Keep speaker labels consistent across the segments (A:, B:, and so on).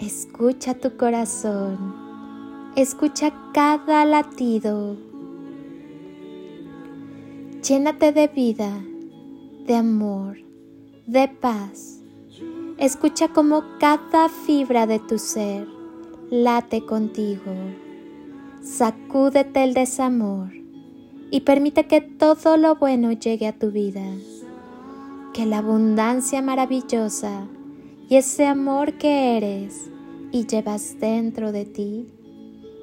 A: Escucha tu corazón, escucha cada latido. Llénate de vida, de amor, de paz. Escucha como cada fibra de tu ser late contigo. Sacúdete el desamor y permite que todo lo bueno llegue a tu vida. Que la abundancia maravillosa y ese amor que eres y llevas dentro de ti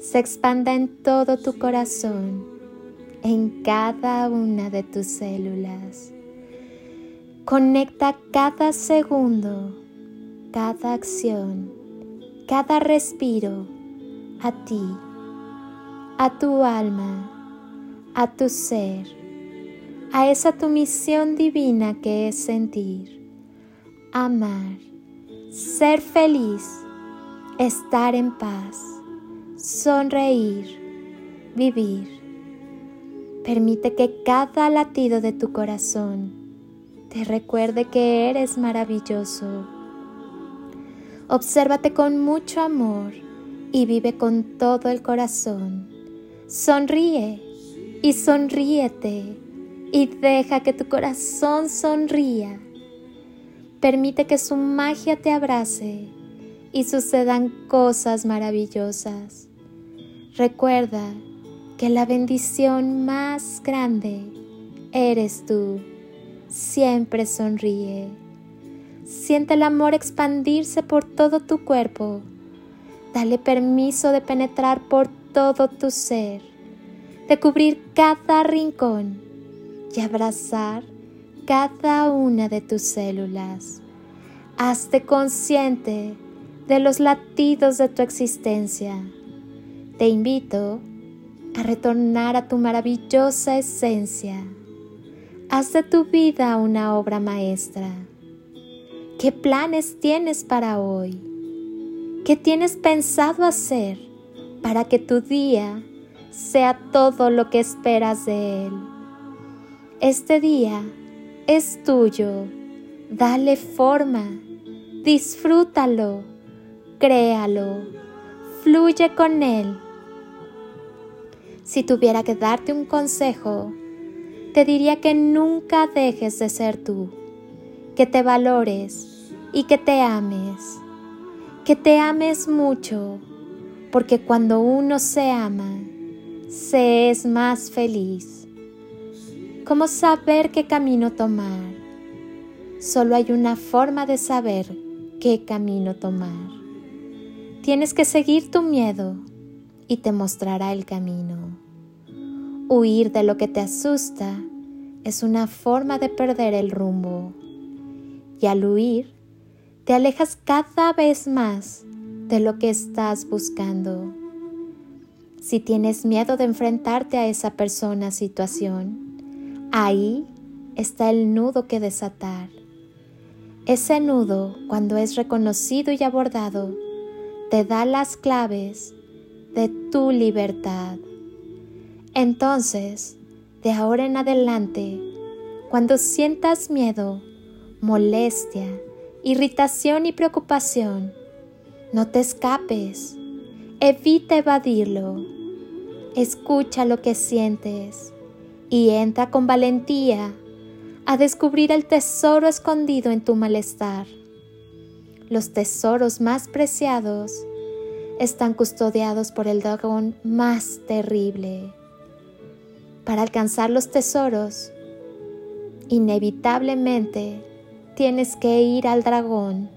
A: se expanda en todo tu corazón, en cada una de tus células. Conecta cada segundo, cada acción, cada respiro a ti, a tu alma, a tu ser, a esa tu misión divina que es sentir, amar ser feliz, estar en paz, sonreír, vivir. Permite que cada latido de tu corazón te recuerde que eres maravilloso. Obsérvate con mucho amor y vive con todo el corazón. Sonríe y sonríete y deja que tu corazón sonría Permite que su magia te abrace y sucedan cosas maravillosas. Recuerda que la bendición más grande eres tú. Siempre sonríe. Siente el amor expandirse por todo tu cuerpo. Dale permiso de penetrar por todo tu ser, de cubrir cada rincón y abrazar cada una de tus células. Hazte consciente de los latidos de tu existencia. Te invito a retornar a tu maravillosa esencia. Haz de tu vida una obra maestra. ¿Qué planes tienes para hoy? ¿Qué tienes pensado hacer para que tu día sea todo lo que esperas de él? Este día es tuyo. Dale forma, disfrútalo, créalo, fluye con él. Si tuviera que darte un consejo, te diría que nunca dejes de ser tú, que te valores y que te ames, que te ames mucho, porque cuando uno se ama, se es más feliz. ¿Cómo saber qué camino tomar? Solo hay una forma de saber qué camino tomar. Tienes que seguir tu miedo y te mostrará el camino. Huir de lo que te asusta es una forma de perder el rumbo. Y al huir, te alejas cada vez más de lo que estás buscando. Si tienes miedo de enfrentarte a esa persona, situación, Ahí está el nudo que desatar. Ese nudo, cuando es reconocido y abordado, te da las claves de tu libertad. Entonces, de ahora en adelante, cuando sientas miedo, molestia, irritación y preocupación, no te escapes, evita evadirlo, escucha lo que sientes y entra con valentía a descubrir el tesoro escondido en tu malestar. Los tesoros más preciados están custodiados por el dragón más terrible. Para alcanzar los tesoros, inevitablemente tienes que ir al dragón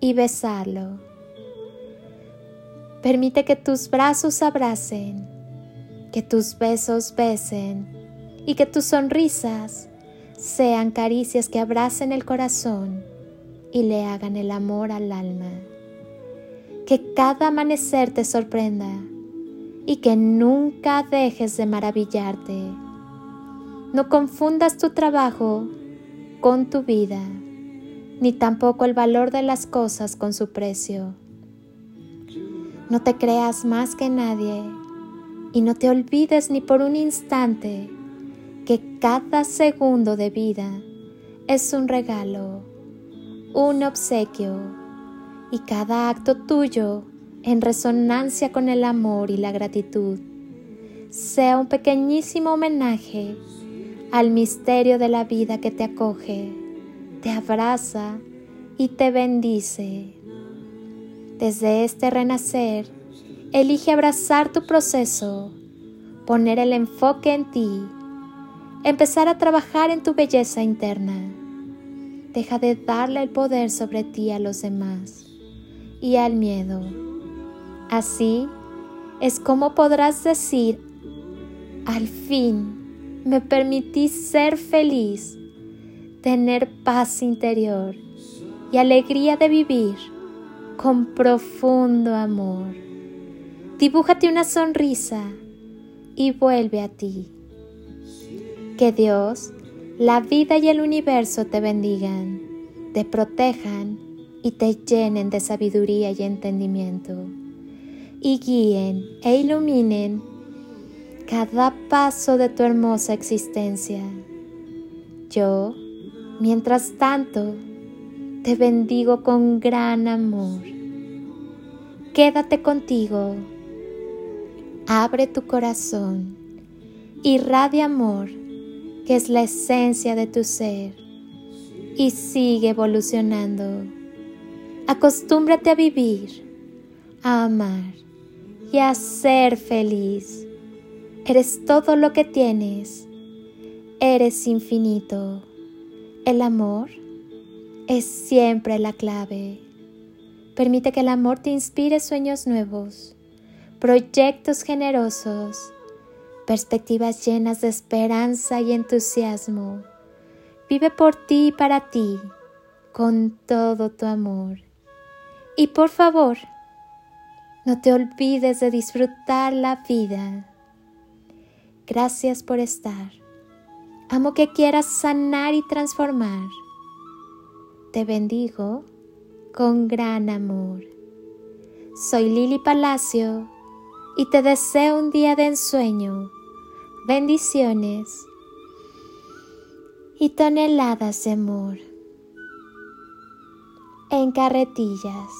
A: y besarlo. Permite que tus brazos abracen, que tus besos besen y que tus sonrisas sean caricias que abracen el corazón y le hagan el amor al alma. Que cada amanecer te sorprenda y que nunca dejes de maravillarte. No confundas tu trabajo con tu vida, ni tampoco el valor de las cosas con su precio. No te creas más que nadie y no te olvides ni por un instante que cada segundo de vida es un regalo, un obsequio y cada acto tuyo en resonancia con el amor y la gratitud sea un pequeñísimo homenaje al misterio de la vida que te acoge, te abraza y te bendice. Desde este renacer, elige abrazar tu proceso, poner el enfoque en ti empezar a trabajar en tu belleza interna. Deja de darle el poder sobre ti a los demás y al miedo. Así es como podrás decir, al fin me permití ser feliz, tener paz interior y alegría de vivir con profundo amor. Dibújate una sonrisa y vuelve a ti. Que Dios, la vida y el universo te bendigan, te protejan y te llenen de sabiduría y entendimiento, y guíen e iluminen cada paso de tu hermosa existencia. Yo, mientras tanto, te bendigo con gran amor. Quédate contigo. Abre tu corazón. Irradia amor que es la esencia de tu ser, y sigue evolucionando. Acostúmbrate a vivir, a amar y a ser feliz. Eres todo lo que tienes. Eres infinito. El amor es siempre la clave. Permite que el amor te inspire sueños nuevos, proyectos generosos perspectivas llenas de esperanza y entusiasmo. Vive por ti y para ti, con todo tu amor. Y por favor, no te olvides de disfrutar la vida. Gracias por estar. Amo que quieras sanar y transformar. Te bendigo con gran amor. Soy Lili Palacio y te deseo un día de ensueño, bendiciones. Y toneladas de amor. En carretillas.